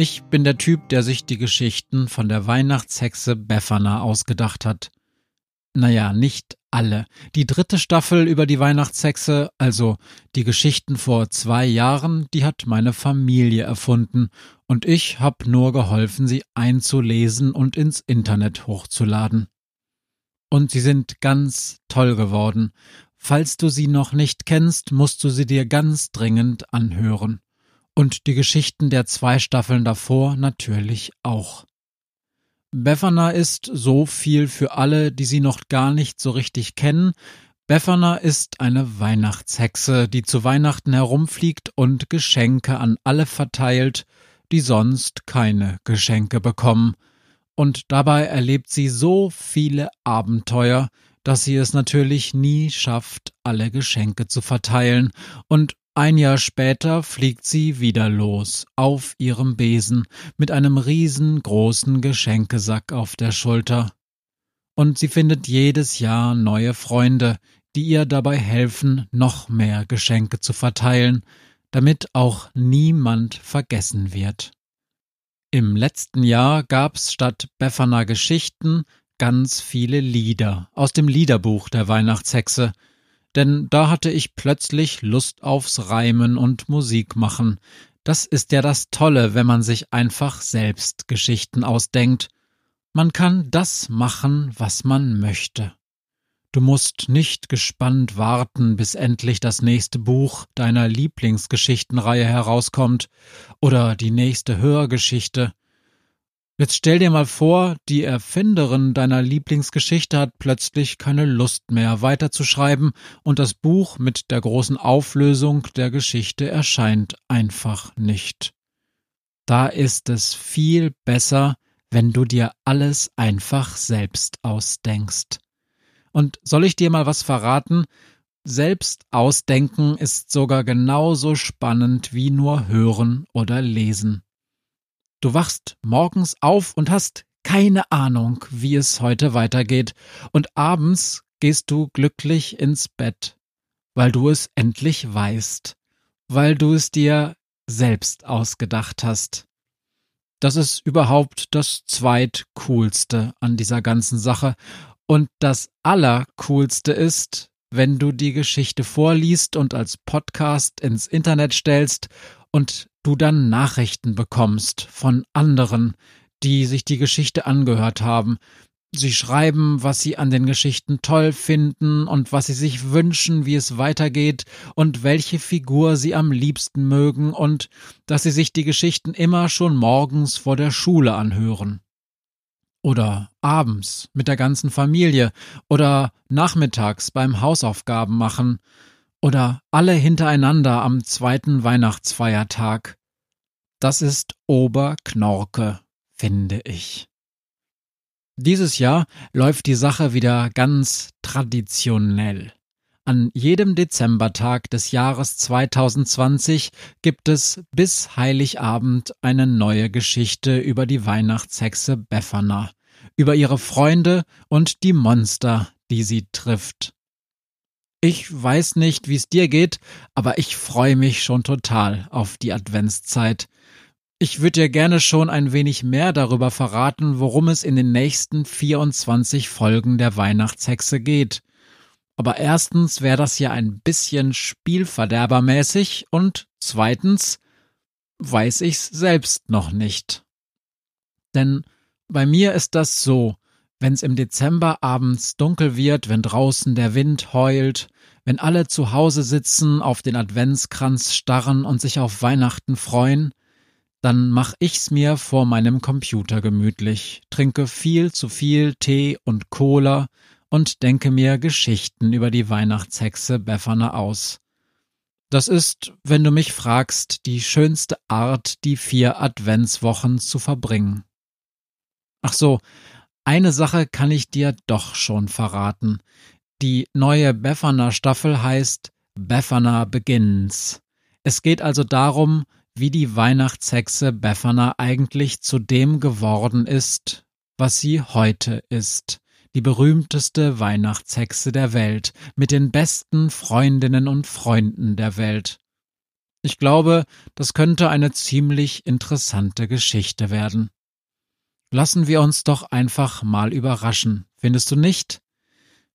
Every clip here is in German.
Ich bin der Typ, der sich die Geschichten von der Weihnachtshexe Befana ausgedacht hat. Naja, nicht alle. Die dritte Staffel über die Weihnachtshexe, also die Geschichten vor zwei Jahren, die hat meine Familie erfunden und ich hab nur geholfen, sie einzulesen und ins Internet hochzuladen. Und sie sind ganz toll geworden. Falls du sie noch nicht kennst, musst du sie dir ganz dringend anhören. Und die Geschichten der zwei Staffeln davor natürlich auch. Befana ist so viel für alle, die sie noch gar nicht so richtig kennen. Befana ist eine Weihnachtshexe, die zu Weihnachten herumfliegt und Geschenke an alle verteilt, die sonst keine Geschenke bekommen. Und dabei erlebt sie so viele Abenteuer, dass sie es natürlich nie schafft, alle Geschenke zu verteilen, und ein Jahr später fliegt sie wieder los, auf ihrem Besen, mit einem riesengroßen Geschenkesack auf der Schulter. Und sie findet jedes Jahr neue Freunde, die ihr dabei helfen, noch mehr Geschenke zu verteilen, damit auch niemand vergessen wird. Im letzten Jahr gab's statt Befana Geschichten ganz viele Lieder aus dem Liederbuch der Weihnachtshexe, denn da hatte ich plötzlich Lust aufs Reimen und Musik machen. Das ist ja das Tolle, wenn man sich einfach selbst Geschichten ausdenkt. Man kann das machen, was man möchte. Du musst nicht gespannt warten, bis endlich das nächste Buch deiner Lieblingsgeschichtenreihe herauskommt oder die nächste Hörgeschichte. Jetzt stell dir mal vor, die Erfinderin deiner Lieblingsgeschichte hat plötzlich keine Lust mehr weiterzuschreiben und das Buch mit der großen Auflösung der Geschichte erscheint einfach nicht. Da ist es viel besser, wenn du dir alles einfach selbst ausdenkst. Und soll ich dir mal was verraten? Selbst ausdenken ist sogar genauso spannend wie nur hören oder lesen. Du wachst morgens auf und hast keine Ahnung, wie es heute weitergeht, und abends gehst du glücklich ins Bett, weil du es endlich weißt, weil du es dir selbst ausgedacht hast. Das ist überhaupt das zweitcoolste an dieser ganzen Sache. Und das allercoolste ist, wenn du die Geschichte vorliest und als Podcast ins Internet stellst und du dann Nachrichten bekommst von anderen, die sich die Geschichte angehört haben. Sie schreiben, was sie an den Geschichten toll finden und was sie sich wünschen, wie es weitergeht und welche Figur sie am liebsten mögen und dass sie sich die Geschichten immer schon morgens vor der Schule anhören. Oder abends mit der ganzen Familie oder nachmittags beim Hausaufgaben machen oder alle hintereinander am zweiten Weihnachtsfeiertag. Das ist Oberknorke, finde ich. Dieses Jahr läuft die Sache wieder ganz traditionell. An jedem Dezembertag des Jahres 2020 gibt es bis Heiligabend eine neue Geschichte über die Weihnachtshexe Befana, über ihre Freunde und die Monster, die sie trifft. Ich weiß nicht, wie es dir geht, aber ich freue mich schon total auf die Adventszeit. Ich würde dir gerne schon ein wenig mehr darüber verraten, worum es in den nächsten 24 Folgen der Weihnachtshexe geht. Aber erstens wäre das ja ein bisschen spielverderbermäßig und zweitens weiß ich's selbst noch nicht. Denn bei mir ist das so, wenn's im Dezember abends dunkel wird, wenn draußen der Wind heult, wenn alle zu Hause sitzen, auf den Adventskranz starren und sich auf Weihnachten freuen, dann mach ich's mir vor meinem Computer gemütlich, trinke viel zu viel Tee und Cola und denke mir Geschichten über die Weihnachtshexe Befana aus. Das ist, wenn du mich fragst, die schönste Art, die vier Adventswochen zu verbringen. Ach so, eine Sache kann ich dir doch schon verraten. Die neue Befana Staffel heißt Befana Begins. Es geht also darum, wie die Weihnachtshexe Befana eigentlich zu dem geworden ist, was sie heute ist die berühmteste Weihnachtshexe der Welt, mit den besten Freundinnen und Freunden der Welt. Ich glaube, das könnte eine ziemlich interessante Geschichte werden. Lassen wir uns doch einfach mal überraschen, findest du nicht?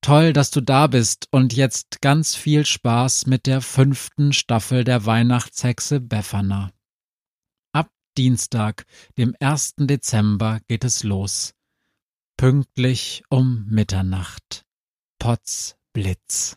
Toll, dass du da bist und jetzt ganz viel Spaß mit der fünften Staffel der Weihnachtshexe Befana. Ab Dienstag, dem 1. Dezember, geht es los. Pünktlich um Mitternacht. Potz Blitz.